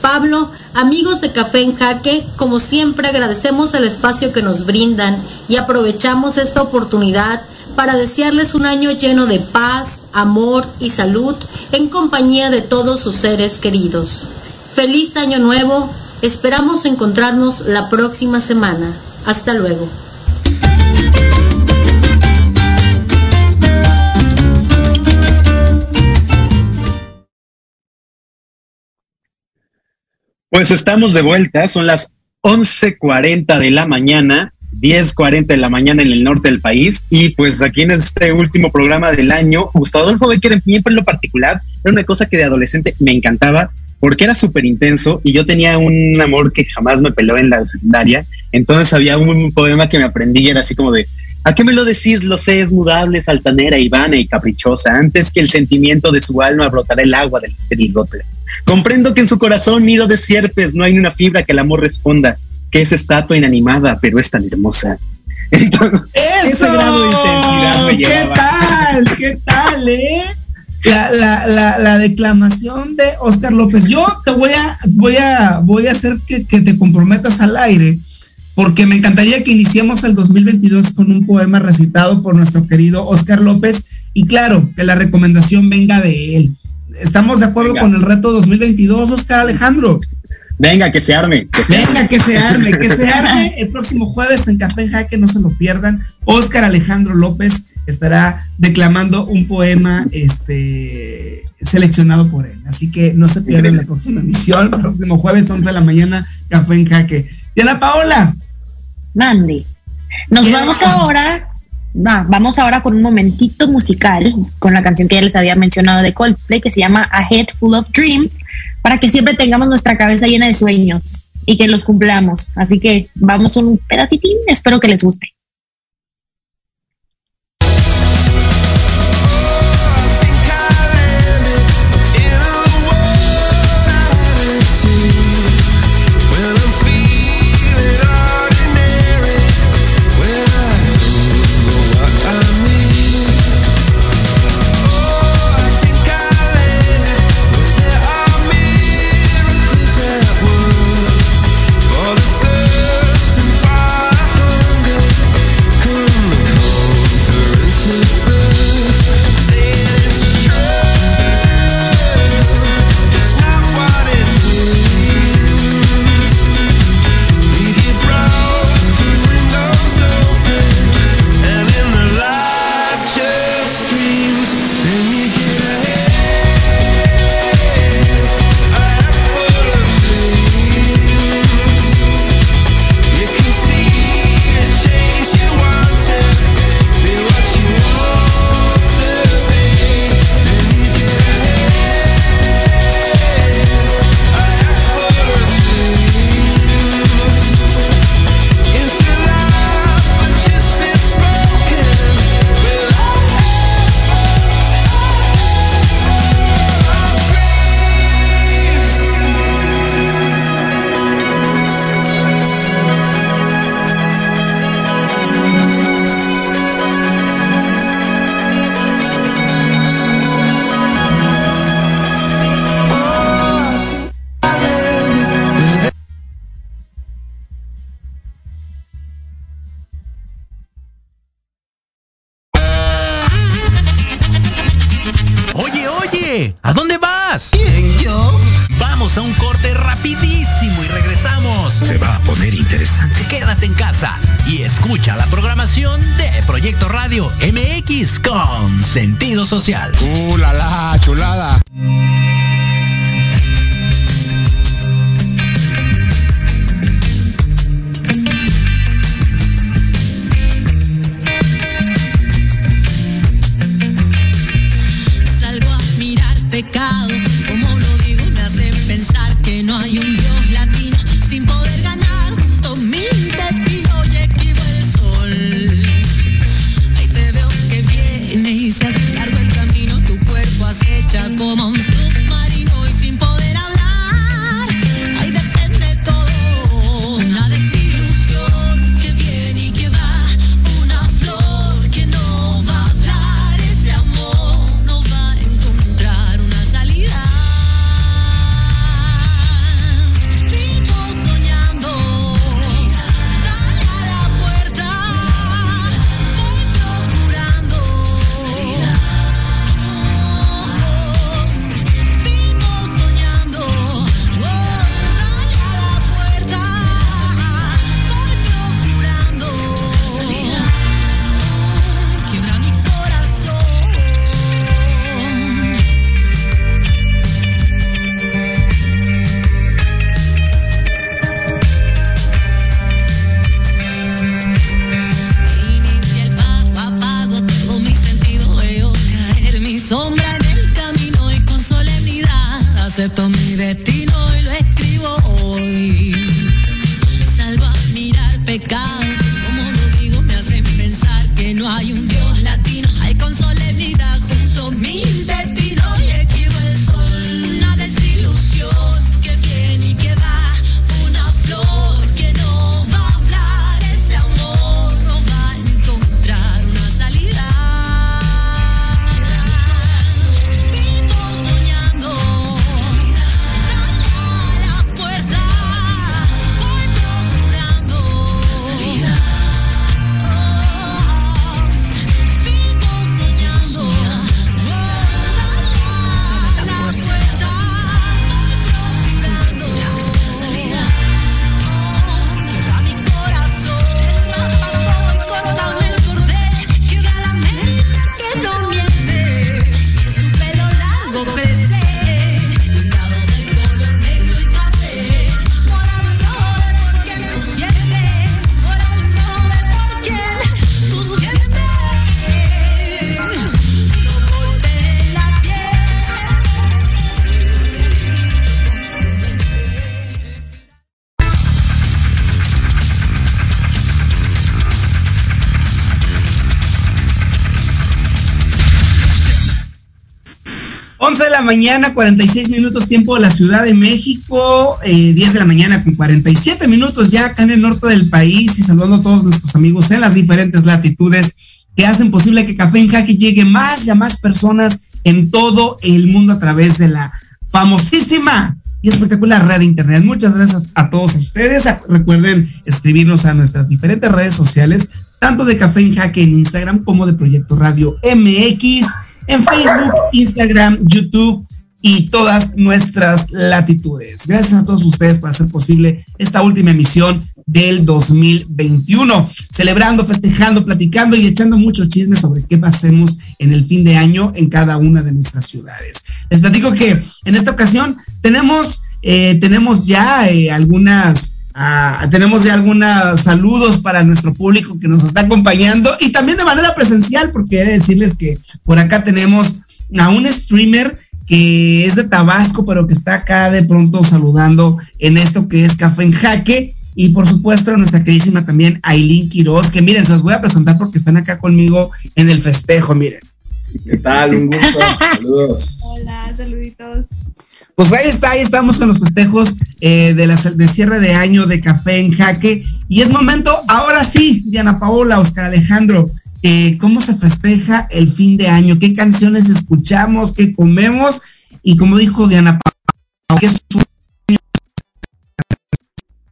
Pablo, amigos de Café en Jaque, como siempre agradecemos el espacio que nos brindan y aprovechamos esta oportunidad para desearles un año lleno de paz, amor y salud en compañía de todos sus seres queridos. Feliz año nuevo, esperamos encontrarnos la próxima semana. Hasta luego. Pues estamos de vuelta, son las 11.40 de la mañana, 10.40 de la mañana en el norte del país y pues aquí en este último programa del año, Gustavo Adolfo Becker en lo particular era una cosa que de adolescente me encantaba porque era súper intenso y yo tenía un amor que jamás me peló en la secundaria, entonces había un poema que me aprendí y era así como de, ¿A qué me lo decís? Lo sé, es mudable, saltanera, ivana y caprichosa. Antes que el sentimiento de su alma brotará el agua del estéril Comprendo que en su corazón nido de sierpes no hay ni una fibra que el amor responda, que es estatua inanimada, pero es tan hermosa. <laughs> Entonces, ese grado de intensidad me ¿Qué tal? ¿Qué tal, eh? La, declamación de Oscar López. Yo te voy a, voy a, voy a hacer que, que te comprometas al aire porque me encantaría que iniciemos el 2022 con un poema recitado por nuestro querido Oscar López y claro, que la recomendación venga de él. ¿Estamos de acuerdo con el reto 2022, Oscar Alejandro? Venga, que se arme. Venga, que se arme, que se arme <laughs> el próximo jueves en Café Jaque, no se lo pierdan. Oscar Alejandro López estará declamando un poema este, seleccionado por él. Así que no se pierdan la próxima emisión, el próximo jueves, 11 de la mañana, Café en Jaque. Diana Paola. Mande. Nos vamos ahora, vamos ahora con un momentito musical, con la canción que ya les había mencionado de Coldplay, que se llama A Head Full of Dreams, para que siempre tengamos nuestra cabeza llena de sueños y que los cumplamos. Así que vamos un pedacitín, espero que les guste. Social. ¡Uh, la, la chulada! Salgo a mirar pecado, la mañana, 46 minutos tiempo de la Ciudad de México, eh, 10 de la mañana con 47 minutos ya acá en el norte del país y saludando a todos nuestros amigos en las diferentes latitudes que hacen posible que Café en Jaque llegue más y a más personas en todo el mundo a través de la famosísima y espectacular red de internet. Muchas gracias a todos ustedes. Recuerden escribirnos a nuestras diferentes redes sociales, tanto de Café en Jaque en Instagram como de Proyecto Radio MX en Facebook, Instagram, YouTube y todas nuestras latitudes. Gracias a todos ustedes por hacer posible esta última emisión del 2021, celebrando, festejando, platicando y echando mucho chisme sobre qué pasemos en el fin de año en cada una de nuestras ciudades. Les platico que en esta ocasión tenemos, eh, tenemos ya eh, algunas Ah, tenemos ya algunos saludos para nuestro público que nos está acompañando y también de manera presencial, porque he de decirles que por acá tenemos a un streamer que es de Tabasco, pero que está acá de pronto saludando en esto que es Café en Jaque. Y por supuesto, nuestra queridísima también Aileen Quiroz, que miren, se los voy a presentar porque están acá conmigo en el festejo, miren. ¿Qué tal? Un gusto. <laughs> Saludos. Hola, saluditos. Pues ahí está, ahí estamos con los festejos eh, de, la, de cierre de año de Café en Jaque. Y es momento, ahora sí, Diana Paola, Oscar Alejandro, eh, ¿cómo se festeja el fin de año? ¿Qué canciones escuchamos? ¿Qué comemos? Y como dijo Diana Paola, ¿qué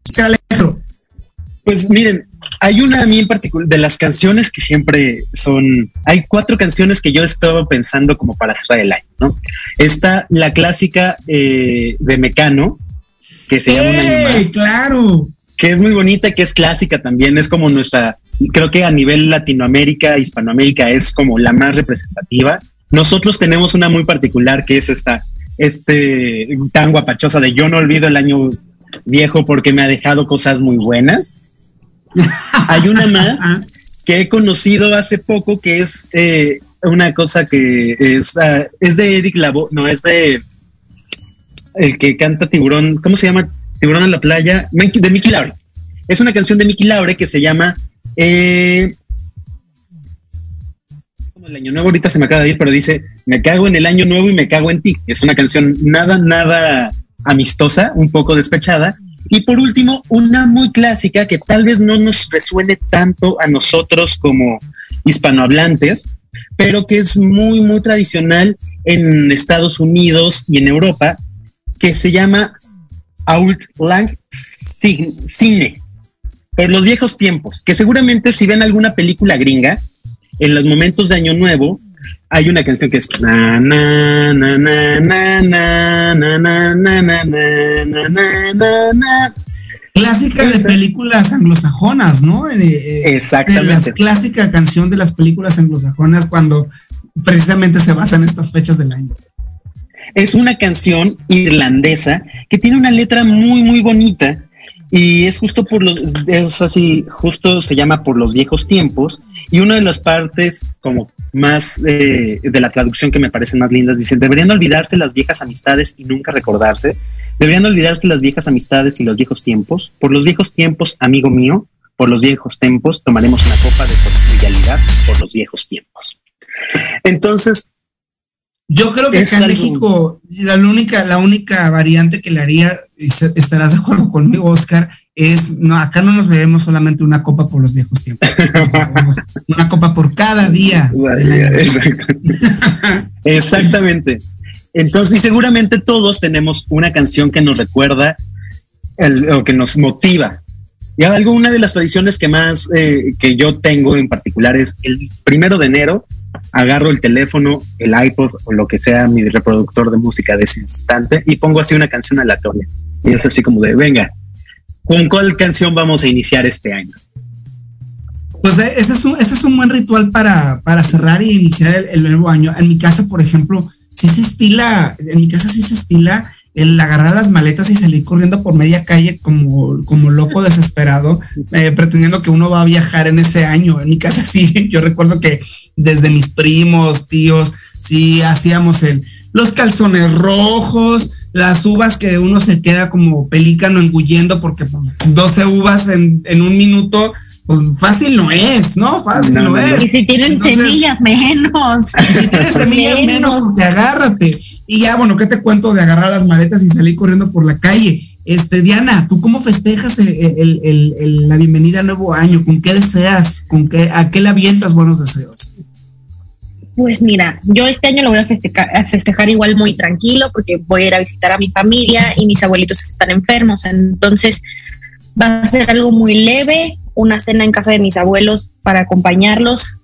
Oscar Alejandro. Pues miren, Hay una a mí en particular, de las canciones que siempre son, hay cuatro canciones que yo estaba pensando como para cerrar el año, ¿no? Está la clásica eh, de Mecano, que se llama ¡Eh, más, claro! que es muy bonita, que es clásica también, es como nuestra, creo que a nivel Latinoamérica, Hispanoamérica es como la más representativa. Nosotros tenemos una muy particular que es esta, este tan guapachosa de yo no olvido el año viejo porque me ha dejado cosas muy buenas. <laughs> Hay una más que he conocido hace poco que es eh, una cosa que es, ah, es de Eric Lavoe, no, es de el que canta Tiburón, ¿cómo se llama? Tiburón en la playa, de Mickey Laure. Es una canción de Mickey Laure que se llama eh, el año nuevo ahorita se me acaba de ir, pero dice, me cago en el año nuevo y me cago en ti. Es una canción nada, nada amistosa, un poco despechada. Y por último, una muy clásica que tal vez no nos resuene tanto a nosotros como hispanohablantes, pero que es muy, muy tradicional en Estados Unidos y en Europa, que se llama Auld Lang Cine, por los viejos tiempos, que seguramente si ven alguna película gringa, en los momentos de Año Nuevo, hay una canción que es na na na na na na na na na na na na na na na Clásica de películas anglosajonas, ¿no? Eh, eh, Exactamente. La clásica canción de las películas anglosajonas cuando precisamente se basan estas fechas del año. Es una canción irlandesa que tiene una letra muy, muy bonita y es justo por los, es así, justo se llama por los viejos tiempos y una de las partes como más eh, de la traducción que me parecen más lindas. Dice, deberían olvidarse las viejas amistades y nunca recordarse, deberían olvidarse las viejas amistades y los viejos tiempos, por los viejos tiempos, amigo mío, por los viejos tiempos tomaremos una copa de cordialidad por los viejos tiempos. Entonces, Yo creo que acá en México la única, la única variante que le haría, y estarás de acuerdo conmigo, Oscar, es, no, acá no nos bebemos solamente una copa por los viejos tiempos, <laughs> una copa por cada día. del año. Exacto. Exactamente. Entonces, y seguramente todos tenemos una canción que nos recuerda el- o que nos motiva. Y algo, una de las tradiciones que más eh, que yo tengo en particular es el primero de enero agarro el teléfono, el iPod o lo que sea mi reproductor de música de ese instante y pongo así una canción aleatoria. Y es así como de, venga, ¿con cuál canción vamos a iniciar este año? Pues eh, ese es un, ese es un buen ritual para, para cerrar y iniciar el, nuevo año. En mi casa, por ejemplo, sí se estila, en mi casa sí se estila el agarrar las maletas y salir corriendo por media calle como, como loco desesperado, eh, pretendiendo que uno va a viajar en ese año. En mi casa <laughs> sí, yo recuerdo que desde mis primos, tíos, sí hacíamos el, los calzones rojos, las uvas que uno se queda como pelícano engullendo porque pues, 12 uvas en, en un minuto, pues fácil no es, ¿no? Fácil no, No, no, es. Y si tienen Entonces, semillas, menos. <laughs> si tienes semillas menos, pues agárrate. Y ya, bueno, ¿qué te cuento de agarrar las maletas y salir corriendo por la calle? Este, Diana, ¿tú cómo festejas el- el- el- el- la bienvenida al nuevo año? ¿Con qué deseas? ¿Con qué, ¿A qué le avientas buenos deseos? Pues mira, yo este año lo voy a festejar, a festejar igual muy tranquilo porque voy a ir a visitar a mi familia y mis abuelitos están enfermos. Entonces va a ser algo muy leve, una cena en casa de mis abuelos para acompañarlos,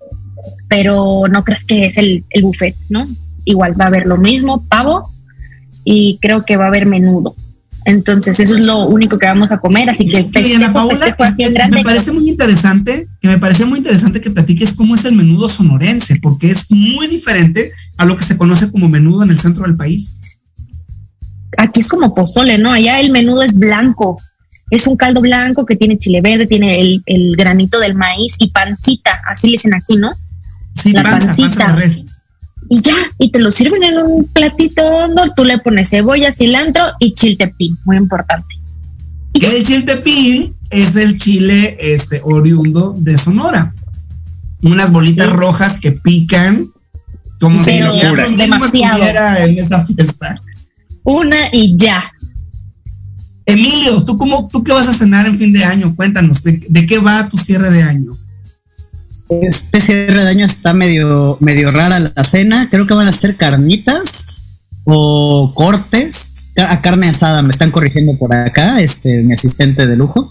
pero no creas que es el, el buffet, ¿no? Igual va a haber lo mismo, pavo, y creo que va a haber menudo. Entonces eso es lo único que vamos a comer, así que Paola, festejo así este, grande. me parece muy interesante, que me parece muy interesante que platiques cómo es el menudo sonorense, porque es muy diferente a lo que se conoce como menudo en el centro del país. aquí es como pozole, ¿no? Allá el menudo es blanco. Es un caldo blanco que tiene chile verde, tiene el, el granito del maíz y pancita, así le dicen aquí, ¿no? Sí, La panza, panza pancita. de res. Y ya, y te lo sirven en un platito hondo, tú le pones cebolla, cilantro y chiltepín, muy importante. El chiltepín es el chile este, oriundo de Sonora. Unas bolitas rojas que pican como si Pero mismo demasiado. en esa fiesta. Una y ya. Emilio, ¿tú, cómo, ¿tú qué vas a cenar en fin de año? Cuéntanos, ¿de, de qué va tu cierre de año? Este cierre de año está medio, medio rara la cena. Creo que van a ser carnitas o cortes. A carne asada, me están corrigiendo por acá, este, mi asistente de lujo.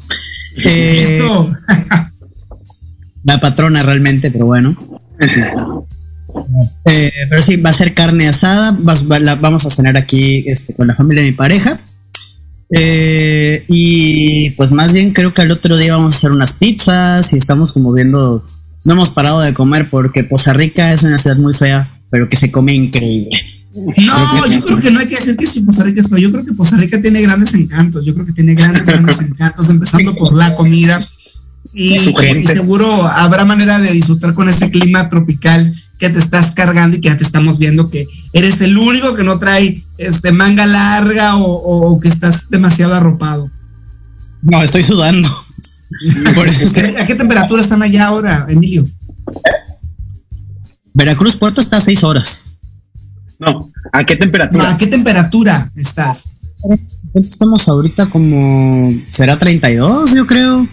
Eh, Eso. <laughs> la patrona realmente, pero bueno. Eh, pero sí, va a ser carne asada. vas- va- la- vamos a cenar aquí este, con la familia de mi pareja. Eh, y pues más bien creo que al otro día vamos a hacer unas pizzas y estamos como viendo. No hemos parado de comer porque Poza Rica es una ciudad muy fea, pero que se come increíble. No, yo creo que no hay que decir que si Poza Rica es feo. Yo creo que Poza Rica tiene grandes encantos. Yo creo que tiene grandes, <laughs> grandes encantos, empezando por la comida. Y, seguro habrá manera de disfrutar con ese clima tropical que te estás cargando y que ya te estamos viendo que eres el único que no trae este manga larga o, o- o que estás demasiado arropado. No, estoy sudando. <laughs> Por eso estoy- ¿A qué temperatura están allá ahora, Emilio? Veracruz Puerto está a 6 horas. No, ¿a qué temperatura? ¿A qué temperatura estás? Estamos ahorita como. ¿Será 32? Yo creo.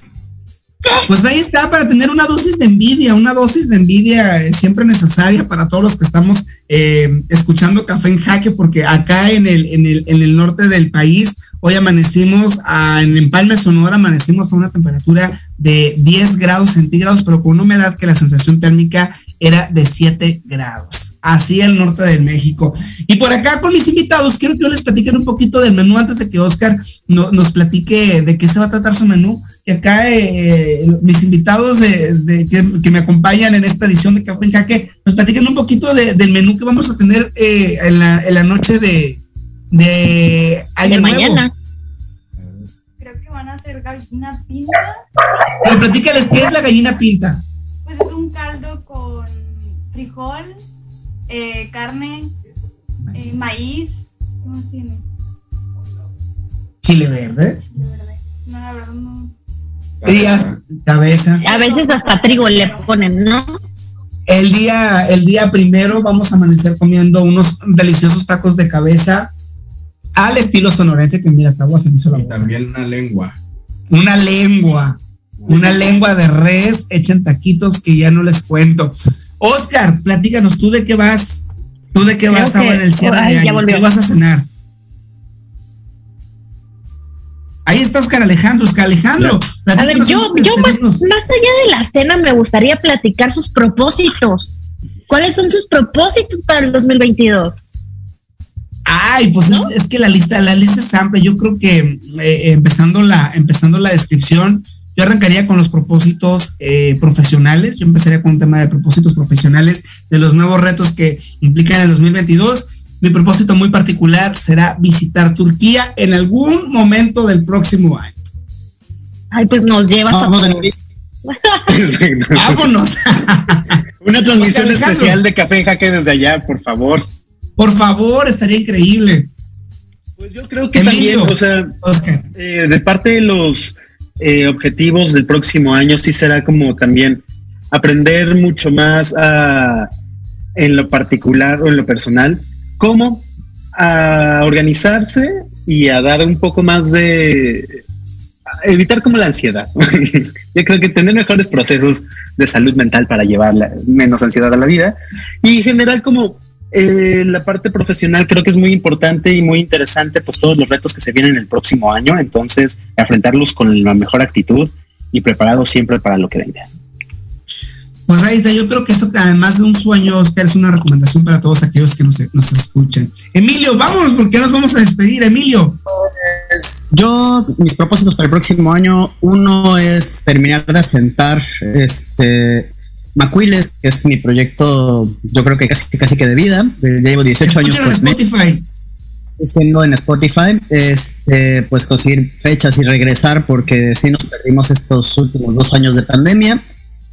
Pues ahí está, para tener una dosis de envidia, una dosis de envidia eh, siempre necesaria para todos los que estamos eh, escuchando Café en Jaque, porque acá en el, en el, en el norte del país, hoy amanecimos, en Empalme, Sonora, amanecimos a una temperatura de 10 grados centígrados, pero con una humedad que la sensación térmica era de 7 grados. Así el norte de México. Y por acá con mis invitados, quiero que yo les platiquen un poquito del menú antes de que Oscar no- nos platique de qué se va a tratar su menú. Que acá eh, mis invitados de, que, me acompañan en esta edición de Café en Jaque nos platiquen un poquito de- del menú que vamos a tener eh, en, la, en la noche de, de Año De Nuevo. mañana. Creo que van a hacer gallina pinta. Pero platícales qué es la gallina pinta. Pues es un caldo con frijol, eh, carne, eh, maíz. ¿Qué más tiene? Chile verde. No, la verdad no. Cabeza. A veces hasta trigo le ponen, ¿no? El día, el día primero vamos a amanecer comiendo unos deliciosos tacos de cabeza al estilo sonorense que mira, hasta agua se me hizo la boca. También una lengua. Una lengua, una lengua de res hecha en taquitos que ya no les cuento. Oscar, platícanos, ¿tú de qué vas? ¿Tú de qué Creo vas ahora en el cierre Ay, de ya año? ¿Qué vas a cenar? Ahí está Oscar Alejandro, Oscar Alejandro. A ver, yo, yo más allá de la cena me gustaría platicar sus propósitos. ¿Cuáles son sus propósitos para el 2022? Ay, pues es, es que la lista, la lista es amplia. Yo creo que eh, empezando la, empezando la descripción, yo arrancaría con los propósitos eh, profesionales. Yo empezaría con un tema de propósitos profesionales, de los nuevos retos que implican el 2022. Mi propósito muy particular será visitar Turquía en algún momento del próximo año. Ay, pues nos llevas Vamos a todos. <laughs> Vámonos. Una transmisión Alejandro. especial de Café en Jaque desde allá, por favor. Por favor, estaría increíble. Pues yo creo que Emilio, también, o sea, Oscar. eh, de parte de los eh, objetivos del próximo año, sí será como también aprender mucho más a, en lo particular o en lo personal, cómo a organizarse y a dar un poco más de evitar como la ansiedad. <laughs> Yo creo que tener mejores procesos de salud mental para llevar la- menos ansiedad a la vida y en general como eh, la parte profesional creo que es muy importante y muy interesante pues todos los retos que se vienen el próximo año, entonces afrontarlos con la mejor actitud y preparados siempre para lo que venga. Pues ahí está, yo creo que eso además de un sueño, Oscar, es una recomendación para todos aquellos que nos, nos escuchan. Emilio, vámonos porque nos vamos a despedir, Emilio. Yo, mis propósitos para el próximo año, uno es terminar de asentar este Macuiles, que es mi proyecto, yo creo que casi, casi que de vida. Eh, Ya llevo 18 años en Spotify. Tengo en Spotify, este, pues conseguir fechas y regresar porque sí nos perdimos estos últimos dos años de pandemia.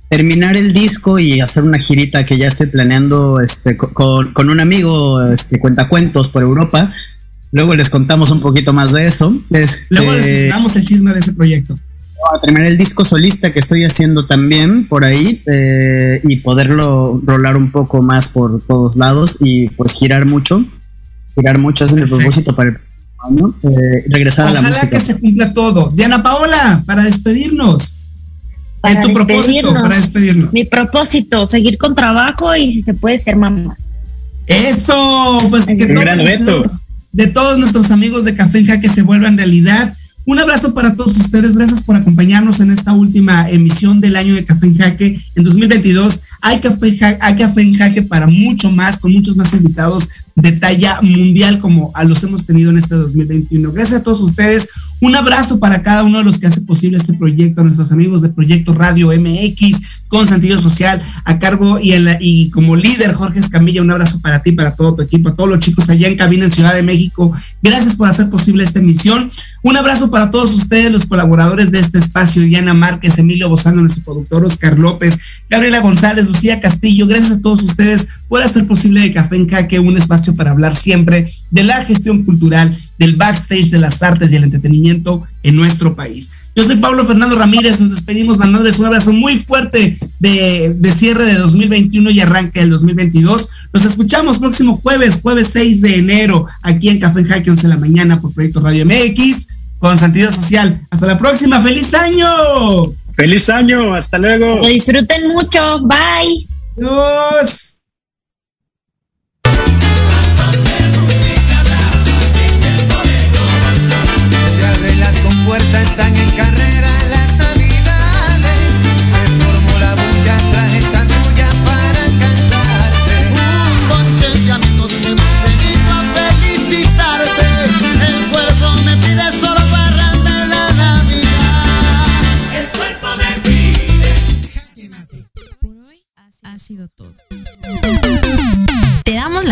Terminar el disco y hacer una girita que ya estoy planeando este, co- con, con un amigo, este, cuentacuentos por Europa. Luego les contamos un poquito más de eso. Este, Luego les damos el chisme de ese proyecto. A terminar el disco solista que estoy haciendo también por ahí eh, y poderlo rolar un poco más por todos lados y pues girar mucho. Girar mucho es el propósito para el año. eh, regresar a la Ojalá música. que se cumpla todo. Diana Paola, para despedirnos. Para tu propósito para despedirnos. Mi propósito, seguir con trabajo y si se puede ser mamá. Eso, pues que Un todos gran reto. de todos nuestros amigos de Café en Jaque se vuelvan realidad. Un abrazo para todos ustedes. Gracias por acompañarnos en esta última emisión del año de Café en Jaque. En 2022 hay Café, hay café en Jaque para mucho más, con muchos más invitados de talla mundial como a los hemos tenido en este 2021. Gracias a todos ustedes. Un abrazo para cada uno de los que hace posible este proyecto, a nuestros amigos de Proyecto Radio MX con sentido social a cargo y, en y como líder Jorge Escamilla, un abrazo para ti, para todo tu equipo, a todos los chicos allá en cabina en Ciudad de México. Gracias por hacer posible esta emisión. Un abrazo para todos ustedes, los colaboradores de este espacio, Diana Márquez, Emilio Bozano, nuestro productor Oscar López, Gabriela González, Lucía Castillo. Gracias a todos ustedes por hacer posible de Café en Caque un espacio para hablar siempre de la gestión cultural, del backstage de las artes y el entretenimiento en nuestro país. Yo soy Pablo Fernando Ramírez, nos despedimos mandándoles un abrazo muy fuerte de, de, cierre de 2021 y arranque del 2022. Nos escuchamos próximo jueves, jueves 6 de enero, aquí en Café en Jaque 11 de la mañana por Proyecto Radio MX con sentido social. Hasta la próxima, feliz año. Feliz año, hasta luego. Lo disfruten mucho, bye. Adiós.